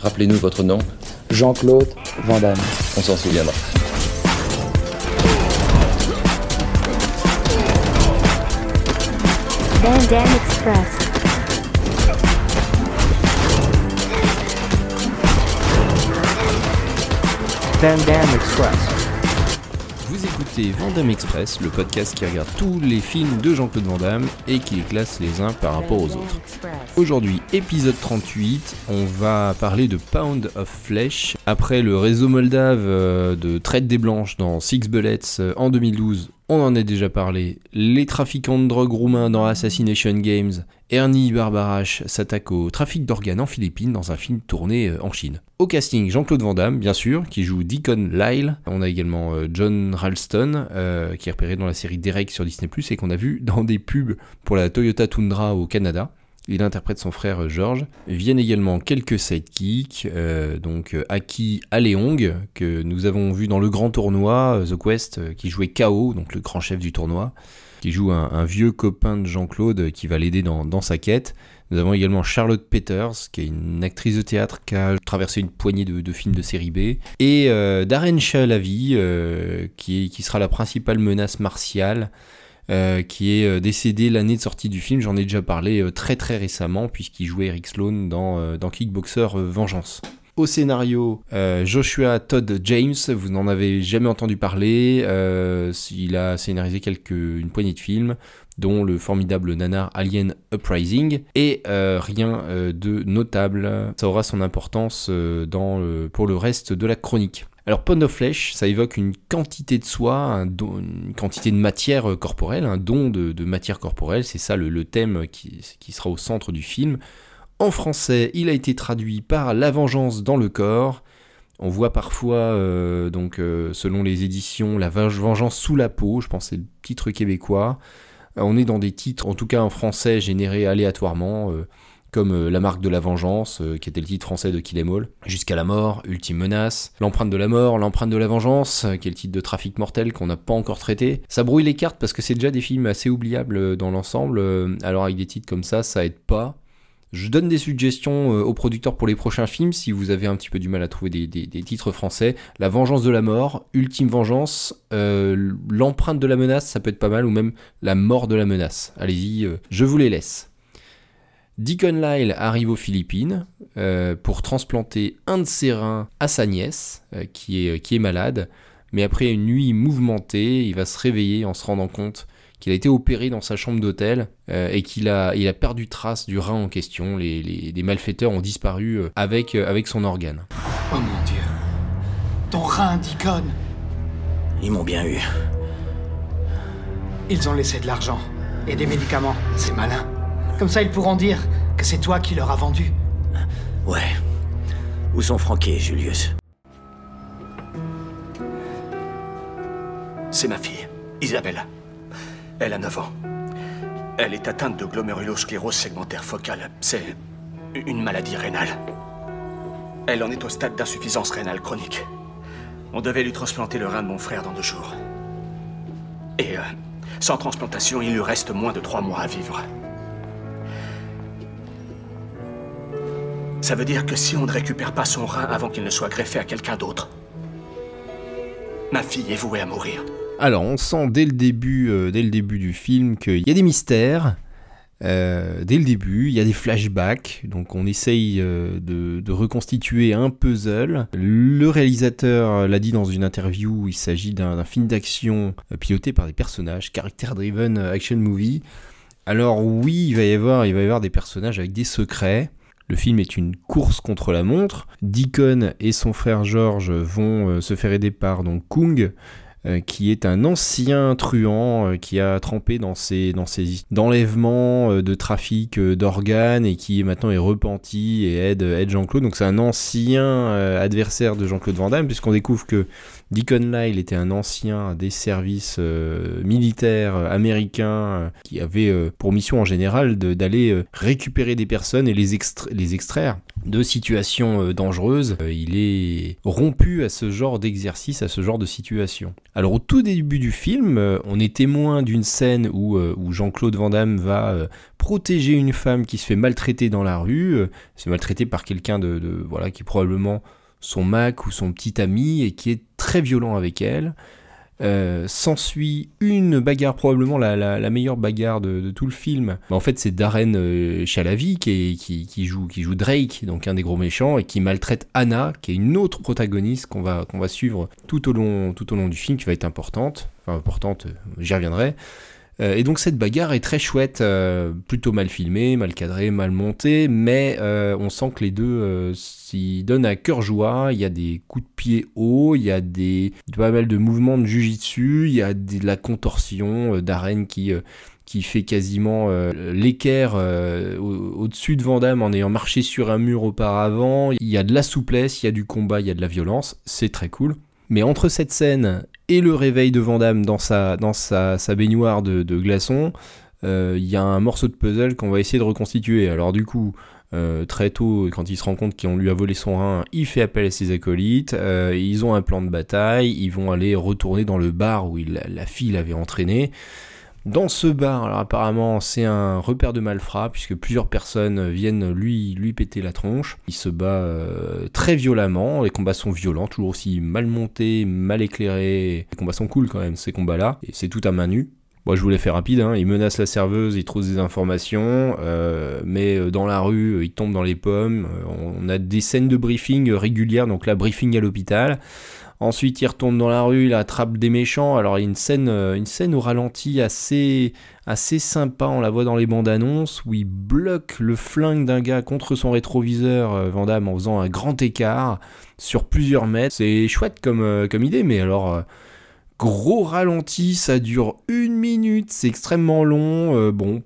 Rappelez-nous votre nom. Jean-Claude Van Damme. On s'en souviendra. Van Damme Express. Van Damme Express. Vous écoutez Vandame Express, le podcast qui regarde tous les films de Jean-Claude Van Damme et qui les classe les uns par rapport aux autres. Aujourd'hui, épisode 38, on va parler de Pound of Flesh. Après le réseau moldave euh, de traite des blanches dans Six Bullets euh, en 2012, on en a déjà parlé. Les trafiquants de drogue roumains dans Assassination Games. Ernie Barbarache s'attaque au trafic d'organes en Philippines dans un film tourné euh, en Chine. Au casting, Jean-Claude Van Damme, bien sûr, qui joue Deacon Lyle. On a également John Ralston, qui est repéré dans la série Derek sur Disney+, et qu'on a vu dans des pubs pour la Toyota Tundra au Canada. Il interprète son frère euh, George. Viennent également quelques sidekicks, euh, donc euh, Aki Aleong, que nous avons vu dans le grand tournoi, The Quest, qui jouait KO, donc le grand chef du tournoi, qui joue un, vieux copain de Jean-Claude qui va l'aider dans, sa quête. Nous avons également Charlotte Peters, qui est une actrice de théâtre qui a traversé une poignée de, films de série B. Et Darren Shalavi, qui sera la principale menace martiale, euh, qui est euh, décédé l'année de sortie du film. J'en ai déjà parlé euh, très très récemment, puisqu'il jouait Eric Sloan dans, Kickboxer Vengeance. Au scénario, Joshua Todd James, vous n'en avez jamais entendu parler. il a scénarisé quelques, une poignée de films, dont le formidable nanar Alien Uprising, et rien de notable. Ça aura son importance pour le reste de la chronique. Alors Pound of Flesh, ça évoque une quantité de soi, une quantité de matière euh, corporelle, un don de, matière corporelle, c'est ça le, thème qui, qui sera au centre du film. En français, il a été traduit par La vengeance dans le corps. On voit parfois, euh, donc euh, selon les éditions, La Venge- vengeance sous la peau, je pense que c'est le titre québécois. Euh, on est dans des titres, en tout cas en français, générés aléatoirement, euh, comme euh, La marque de la vengeance, euh, qui était le titre français de Kill Em All, Jusqu'à la mort, Ultime menace, L'empreinte de la mort, L'empreinte de la vengeance, euh, qui est le titre de Trafic mortel qu'on n'a pas encore traité. Ça brouille les cartes parce que c'est déjà des films assez oubliables dans l'ensemble, alors avec des titres comme ça, ça aide pas. Je donne des suggestions aux producteurs pour les prochains films si vous avez un petit peu du mal à trouver des, titres français. La vengeance de la mort, Ultime vengeance, L'empreinte de la menace, ça peut être pas mal, ou même La mort de la menace. Allez-y, je vous les laisse. Deacon Lyle arrive aux Philippines euh, pour transplanter un de ses reins à sa nièce, euh, qui, est, qui est malade. Mais après une nuit mouvementée, il va se réveiller en se rendant compte qu'il a été opéré dans sa chambre d'hôtel euh, et qu'il a, il a perdu trace du rein en question. Les, les- les malfaiteurs ont disparu euh, avec, euh, avec son organe. Oh mon dieu. Ton rein d'icône. Ils m'ont bien eu. Ils ont laissé de l'argent et des médicaments. C'est malin. Comme ça, ils pourront dire que c'est toi qui leur as vendu. Ouais. Où sont Francky et Julius? C'est ma fille, Isabella. Elle a 9 ans. Elle est atteinte de glomérulosclérose segmentaire focale. C'est une maladie rénale. Elle en est au stade d'insuffisance rénale chronique. On devait lui transplanter le rein de mon frère dans deux jours. Et euh, sans transplantation, il lui reste moins de trois mois à vivre. Ça veut dire que si on ne récupère pas son rein avant qu'il ne soit greffé à quelqu'un d'autre, ma fille est vouée à mourir. Alors, on sent dès le début, euh, dès le début du film qu'il y a des mystères. Euh, dès le début, il y a des flashbacks, donc on essaye euh, de, de reconstituer un puzzle. Le réalisateur l'a dit dans une interview, il s'agit d'un film d'action piloté par des personnages, character-driven action movie. Alors oui, il va y avoir, il va y avoir des personnages avec des secrets. Le film est une course contre la montre. Deacon et son frère George vont euh, se faire aider par donc Kung, euh, qui est un ancien truand euh, qui a trempé dans ces dans euh, de trafic d'organes et qui maintenant est repenti et aide, Jean-Claude. Donc c'est un ancien adversaire de Jean-Claude Van Damme puisqu'on découvre que Deacon Lyle était un ancien des services militaires américains qui avait pour mission en général d'aller récupérer des personnes et les extraire de situations euh, dangereuses, euh, il est rompu à ce genre d'exercice, à ce genre de situation. Alors au tout début du film, euh, on est témoin d'une scène où, Jean-Claude Van Damme va protéger une femme qui se fait maltraiter dans la rue, se fait maltraiter par quelqu'un de, voilà qui est probablement son Mac ou son petit ami et qui est très violent avec elle. Euh, s'ensuit une bagarre, probablement la, meilleure bagarre de, tout le film. En fait, c'est Darren euh, Chalavi qui, qui, joue, Drake, donc un des gros méchants, et qui maltraite Anna, qui est une autre protagoniste qu'on va, qu'on va suivre tout au, long, tout au long du film, qui va être importante. Enfin, importante, euh, j'y reviendrai. Euh, et donc cette bagarre est très chouette, euh, plutôt mal filmée, mal cadrée, mal montée, mais euh, on sent que les deux s'y donnent à cœur joie. Il y a des coups de pied hauts, il y a des pas mal de mouvements de jujitsu, il y a de la contorsion d'arène qui qui fait quasiment l'équerre au-dessus de Vandame en ayant marché sur un mur auparavant. Il y a de la souplesse, il y a du combat, il y a de la violence, c'est très cool. Mais entre cette scène et le réveil de Vandame dans sa, dans sa, baignoire de, glaçons, euh, il y a un morceau de puzzle qu'on va essayer de reconstituer. Alors du coup, euh, très tôt, quand il se rend compte qu'on lui a volé son rein, il fait appel à ses acolytes, euh, ils ont un plan de bataille, ils vont aller retourner dans le bar où la fille l'avait entraîné. Dans ce bar, alors apparemment c'est un repère de malfrats puisque plusieurs personnes viennent lui, lui péter la tronche. Il se bat euh, très violemment, les combats sont violents, toujours aussi mal montés, mal éclairés. Les combats sont cool quand même ces combats-là, et c'est tout à main nue. Moi je voulais faire rapide, hein. il menace la serveuse, il trouve des informations, euh, mais euh, dans la rue il tombe dans les pommes. on a des scènes de briefing régulières, donc la briefing à l'hôpital. Ensuite, il retourne dans la rue, il attrape des méchants. Alors, il y a une scène, euh, une scène au ralenti assez, assez sympa. On la voit dans les bandes annonces où il bloque le flingue d'un gars contre son rétroviseur, euh, Vandame, en faisant un grand écart sur plusieurs mètres. C'est chouette comme, euh, comme idée, mais alors. Gros ralenti, ça dure une minute, c'est extrêmement long. bon,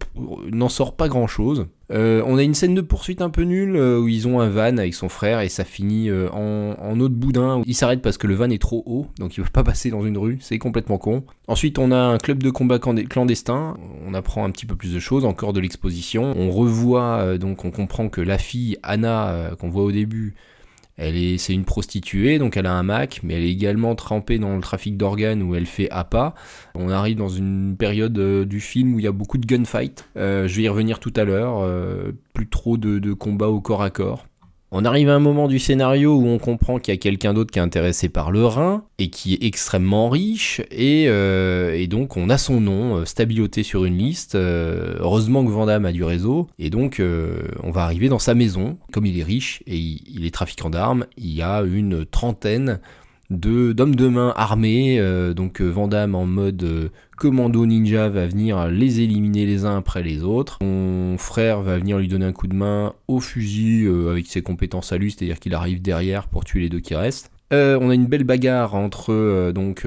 n'en sort pas grand chose. Euh, on a une scène de poursuite un peu nulle euh, où ils ont un van avec son frère et ça finit euh, en, en, de boudin. Ils s'arrêtent parce que le van est trop haut, donc ils peuvent pas passer dans une rue, c'est complètement con. Ensuite, on a un club de combat clandestin. On apprend un petit peu plus de choses, encore de l'exposition. On revoit, donc on comprend que la fille Anna, qu'on voit au début, elle est, c'est une prostituée, donc elle a un Mac, mais elle est également trempée dans le trafic d'organes où elle fait appât. On arrive dans une période euh, du film où il y a beaucoup de gunfight. Euh, je vais y revenir tout à l'heure. Euh, plus trop de, de combats au corps à corps. On arrive à un moment du scénario où on comprend qu'il y a quelqu'un d'autre qui est intéressé par le Rhin et qui est extrêmement riche et, euh, donc on a son nom euh, stabiloté sur une liste. Euh, heureusement que Vandamme a du réseau et donc on va arriver dans sa maison. Comme il est riche et il est trafiquant d'armes, il y a une trentaine d'hommes de main armés. Euh, donc euh, Vandame en mode euh, commando ninja va venir les éliminer les uns après les autres. Mon frère va venir lui donner un coup de main au fusil avec ses compétences à lui, c'est-à-dire qu'il arrive derrière pour tuer les deux qui restent. on a une belle bagarre entre donc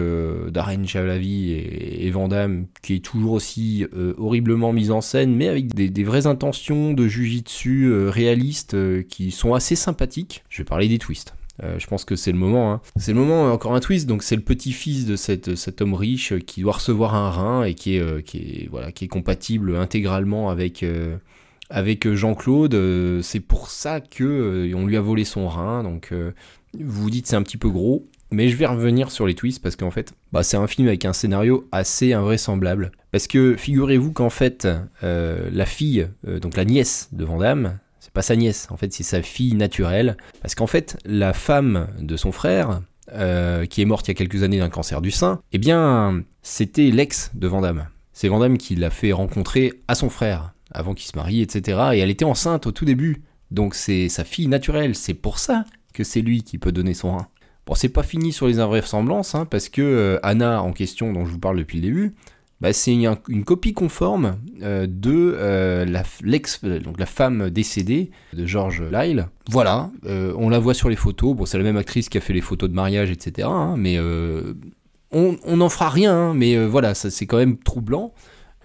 Darren Chalavi et, et Vandame qui est toujours aussi horriblement mise en scène, mais avec des, des vraies intentions de jujitsu réalistes qui sont assez sympathiques. Je vais parler des twists. Euh, je pense que c'est le moment. Hein. C'est le moment, encore un twist. Donc, c'est le petit-fils de cet homme riche qui doit recevoir un rein et qui est, euh, voilà, qui est compatible intégralement avec, euh, Jean-Claude. c'est pour ça que on lui a volé son rein. Donc, vous vous dites c'est un petit peu gros. Mais je vais revenir sur les twists parce qu'en fait, bah, c'est un film avec un scénario assez invraisemblable. Parce que figurez-vous qu'en fait, la fille, donc la nièce de Vandame, c'est pas sa nièce, en fait, c'est sa fille naturelle. Parce qu'en fait, la femme de son frère, euh, qui est morte il y a quelques années d'un cancer du sein, eh bien, c'était l'ex de Vandame. C'est Vandame qui l'a fait rencontrer à son frère, avant qu'il se marie, etc. Et elle était enceinte au tout début. Donc c'est sa fille naturelle. C'est pour ça que c'est lui qui peut donner son rein. Bon, c'est pas fini sur les invraisemblances, hein, parce que euh, Anna, en question, dont je vous parle depuis le début, bah, c'est une, copie conforme euh, de euh, la, donc la femme décédée de George Lyle. Voilà, euh, on la voit sur les photos. Bon, c'est la même actrice qui a fait les photos de mariage, etc. Hein, mais on n'en fera rien. Hein, mais voilà, c'est quand même troublant.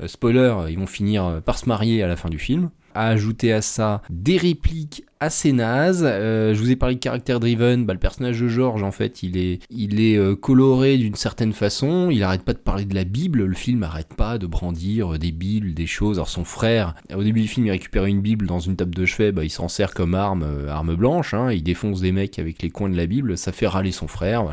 spoiler, ils vont finir par se marier à la fin du film. À ajouter à ça des répliques assez naze. Euh, je vous ai parlé de caractère driven. Bah, le personnage de George, en fait, il est, euh, coloré d'une certaine façon. Il arrête pas de parler de la Bible. Le film arrête pas de brandir des Bibles, des choses. Alors son frère, au début du film, il récupère une Bible dans une table de chevet. Bah, il s'en sert comme arme, arme blanche. Hein. Il défonce des mecs avec les coins de la Bible. Ça fait râler son frère.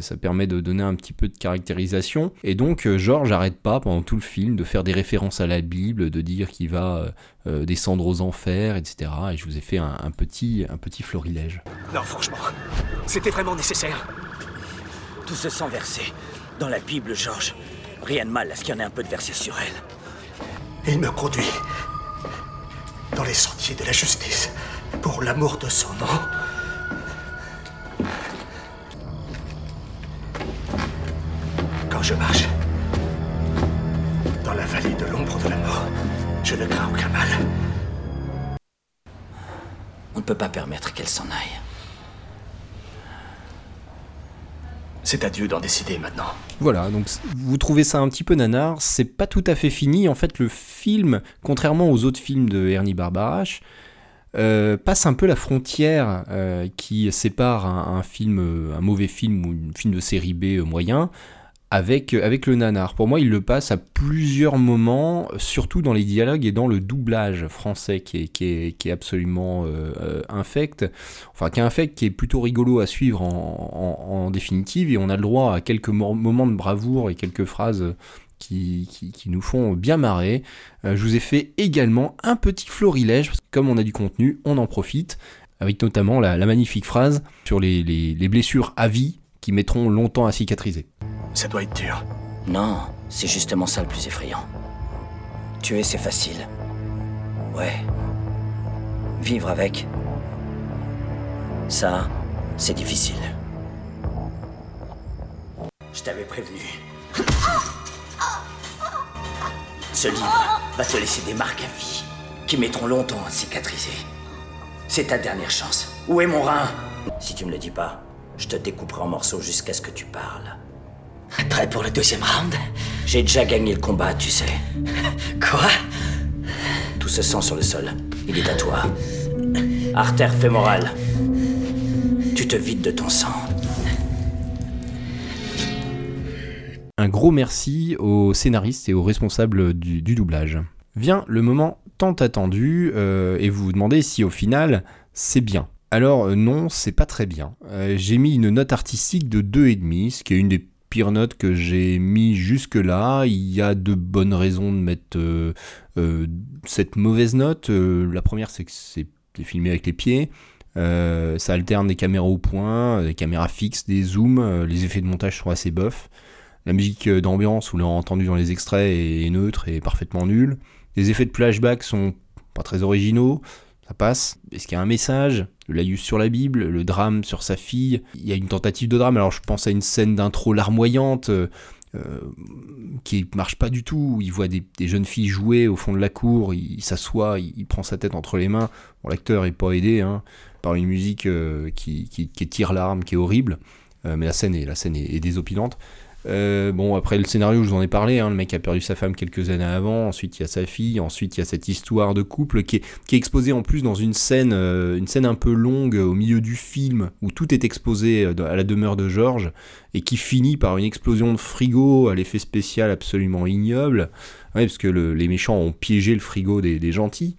Ça, permet de donner un petit peu de caractérisation. Et donc, George arrête pas pendant tout le film de faire des références à la Bible, de dire qu'il va euh, descendre aux enfers, etc. Et je vous ai fait un petit, un petit florilège. Non, franchement, c'était vraiment nécessaire. Tout ce sang versé dans la Bible, Georges. Rien de mal à ce qu'il y en ait un peu de versé sur elle. Il me conduit dans les sentiers de la justice pour l'amour de son nom. Quand je marche dans la vallée de l'ombre de la mort, je ne crains aucun mal. On ne peut pas permettre qu'elle s'en aille. C'est à Dieu d'en décider maintenant. Voilà, donc vous trouvez ça un petit peu nanar, c'est pas tout à fait fini. En fait, le film, contrairement aux autres films de Ernie Barbarache, euh, passe un peu la frontière euh, qui sépare film, un mauvais film ou un film de série B moyen avec, avec le nanar. Pour moi, il le passe à plusieurs moments, surtout dans les dialogues et dans le doublage français qui est, absolument euh, infect. Enfin, qui est infect, qui est plutôt rigolo à suivre en, définitive. Et on a le droit à quelques moments de bravoure et quelques phrases qui, nous font bien marrer. Euh, je vous ai fait également un petit florilège, parce que comme on a du contenu, on en profite, avec notamment la, magnifique phrase sur les blessures à vie qui mettront longtemps à cicatriser. Ça doit être dur. Non, c'est justement ça le plus effrayant. Tuer, c'est facile. Ouais. Vivre avec. Ça, c'est difficile. Je t'avais prévenu. Ce livre va te laisser des marques à vie qui mettront longtemps à cicatriser. C'est ta dernière chance. Où est mon rein? Si tu me le dis pas, je te découperai en morceaux jusqu'à ce que tu parles. Prêt pour le deuxième round? J'ai déjà gagné le combat, tu sais. Quoi? Tout ce sang sur le sol, il est à toi. Artère fémorale. Tu te vides de ton sang. Un gros merci aux scénaristes et aux responsables du, doublage. Vient le moment tant attendu euh, et vous vous demandez si au final c'est bien. Alors non, c'est pas très bien. Euh, j'ai mis une note artistique de 2,5, ce qui est une des pires notes que j'ai mis jusque-là. Il y a de bonnes raisons de mettre euh, euh, cette mauvaise note. Euh, la première, c'est que c'est filmé avec les pieds. ça alterne des caméras au point, des caméras fixes, des zooms. les effets de montage sont assez bofs. La musique d'ambiance, vous l'avez entendu dans les extraits, est neutre et parfaitement nulle. Les effets de flashback sont pas très originaux ça passe. Est-ce qu'il y a un message? Le laïus sur la Bible, le drame sur sa fille? Il y a une tentative de drame. Alors je pense à une scène d'intro larmoyante euh, qui marche pas du tout. Il voit des, jeunes filles jouer au fond de la cour. Il, s'assoit, il, prend sa tête entre les mains. Bon, l'acteur est pas aidé hein, par une musique euh, qui, qui, tire l'arme, qui est horrible. Euh, mais la scène est, la scène est. Euh, bon, après le scénario, je vous en ai parlé, hein, le mec a perdu sa femme quelques années avant, ensuite il y a sa fille, ensuite il y a cette histoire de couple qui est, exposée en plus dans une scène, euh, une scène un peu longue au milieu du film, où tout est exposé euh, à la demeure de Georges, et qui finit par une explosion de frigo à l'effet spécial absolument ignoble, ouais, parce que le, les méchants ont piégé le frigo des gentils.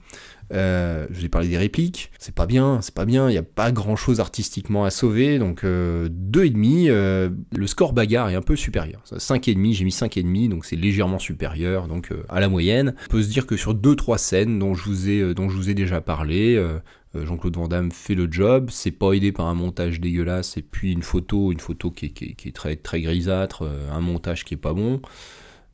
Euh, je vous ai parlé des répliques, c'est pas bien, c'est pas bien, il n'y a pas grand chose artistiquement à sauver, donc euh, 2,5, euh, le score bagarre est un peu supérieur. 5,5, j'ai mis 5,5, donc c'est légèrement supérieur donc euh, à la moyenne. On peut se dire que sur 2-3 scènes dont je vous ai, dont je vous ai déjà parlé, euh, Jean-Claude Van Damme fait le job, c'est pas aidé par un montage dégueulasse, et puis une photo, une photo qui est très, très grisâtre, un montage qui est pas bon.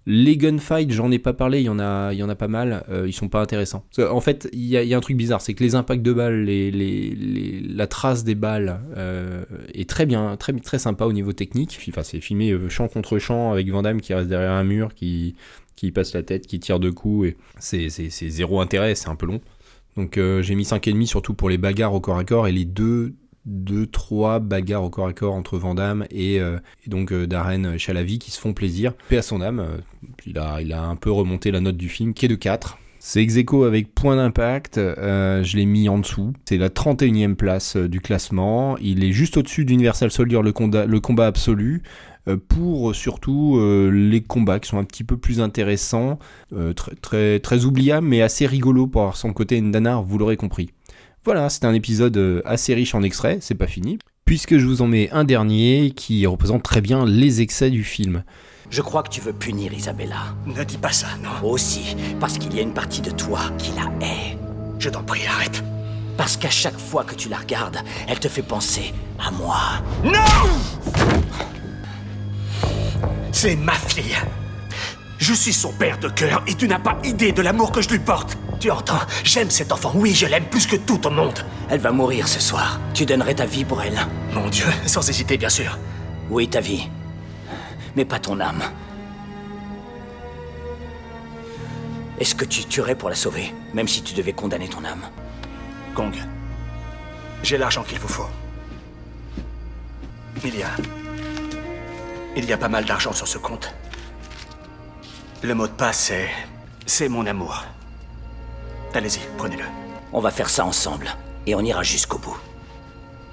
Les gunfights, j'en ai pas parlé, il y en a, y en a pas mal, euh, ils sont pas intéressants. En fait, il y, a un truc bizarre, c'est que les impacts de balles, les, les, les, la trace des balles euh, est très bien, très, très sympa au niveau technique. Enfin, c'est filmé euh, champ contre champ avec Vandamme qui reste derrière un mur, qui, qui passe la tête, qui tire deux coups, et c'est zéro intérêt, c'est un peu long. Donc euh, j'ai mis 5,5 surtout pour les bagarres au corps à corps et les deux deux, trois bagarres au corps à corps entre Vandamme et, euh, et donc euh, Darren Chalavi qui se font plaisir. Paix à son âme, euh, il, a, un peu remonté la note du film qui est de 4. C'est ex avec Point d'impact, euh, je l'ai mis en dessous. C'est la 31e place du classement. Il est juste au-dessus d'Universal Soldier, le, combat- combat absolu. pour surtout les combats qui sont un petit peu plus intéressants, très, très, très oubliables, mais assez rigolo pour avoir son côté Ndanar, vous l'aurez compris. Voilà, c'est un épisode euh, assez riche en extraits, c'est pas fini, puisque je vous en mets un dernier qui représente très bien les excès du film. Je crois que tu veux punir Isabella. Ne dis pas ça, non. Aussi, parce qu'il y a une partie de toi qui la hait. Je t'en prie, arrête. Parce qu'à chaque fois que tu la regardes, elle te fait penser à moi. C'est ma fille. Je suis son père de cœur et tu n'as pas idée de l'amour que je lui porte. Tu entends J'aime cet enfant. Oui, je l'aime plus que tout au monde. Elle va mourir ce soir. Tu donnerais ta vie pour elle. Mon Dieu, sans hésiter, bien sûr. Oui, ta vie. Mais pas ton âme. Est-ce que tu tuerais pour la sauver, même si tu devais condamner ton âme? Kong, j'ai l'argent qu'il vous faut. Il y a. Il y a pas mal d'argent sur ce compte. Le mot de passe, c'est. C'est mon amour. Allez-y, prenez-le. On va faire ça ensemble, et on ira jusqu'au bout.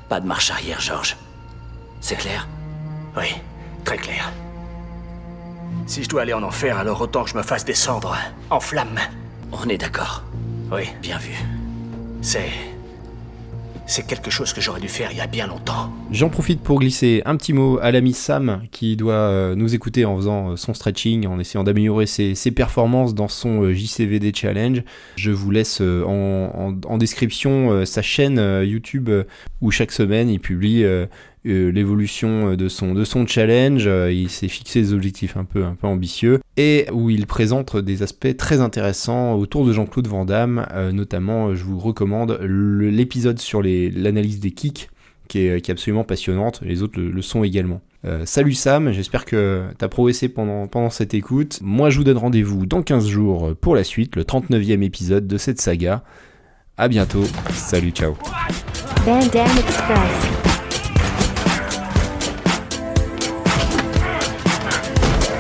Pas de marche arrière, Georges. C'est clair? Oui, très clair. Si je dois aller en enfer, alors autant que je me fasse descendre en flammes. On est d'accord. Oui, Bien vu. c'est. C'est quelque chose que j'aurais dû faire il y a bien longtemps. J'en profite pour glisser un petit mot à l'ami Sam qui doit euh, nous écouter en faisant euh, son stretching, en essayant d'améliorer ses, performances dans son euh, JCVD Challenge. Je vous laisse en, description sa chaîne YouTube où chaque semaine il publie euh, l'évolution de son, de son challenge. Euh, il s'est fixé des objectifs un peu, un peu ambitieux et où il présente des aspects très intéressants autour de Jean-Claude Van Damme. Euh, notamment, je vous recommande l'épisode sur l'analyse des kicks qui est, qui est absolument passionnante. Les autres le, sont également. Salut Sam, j'espère que t'as progressé pendant, pendant cette écoute. Moi, je vous donne rendez-vous dans 15 jours pour la suite, le 39e épisode de cette saga. À bientôt. Salut, ciao.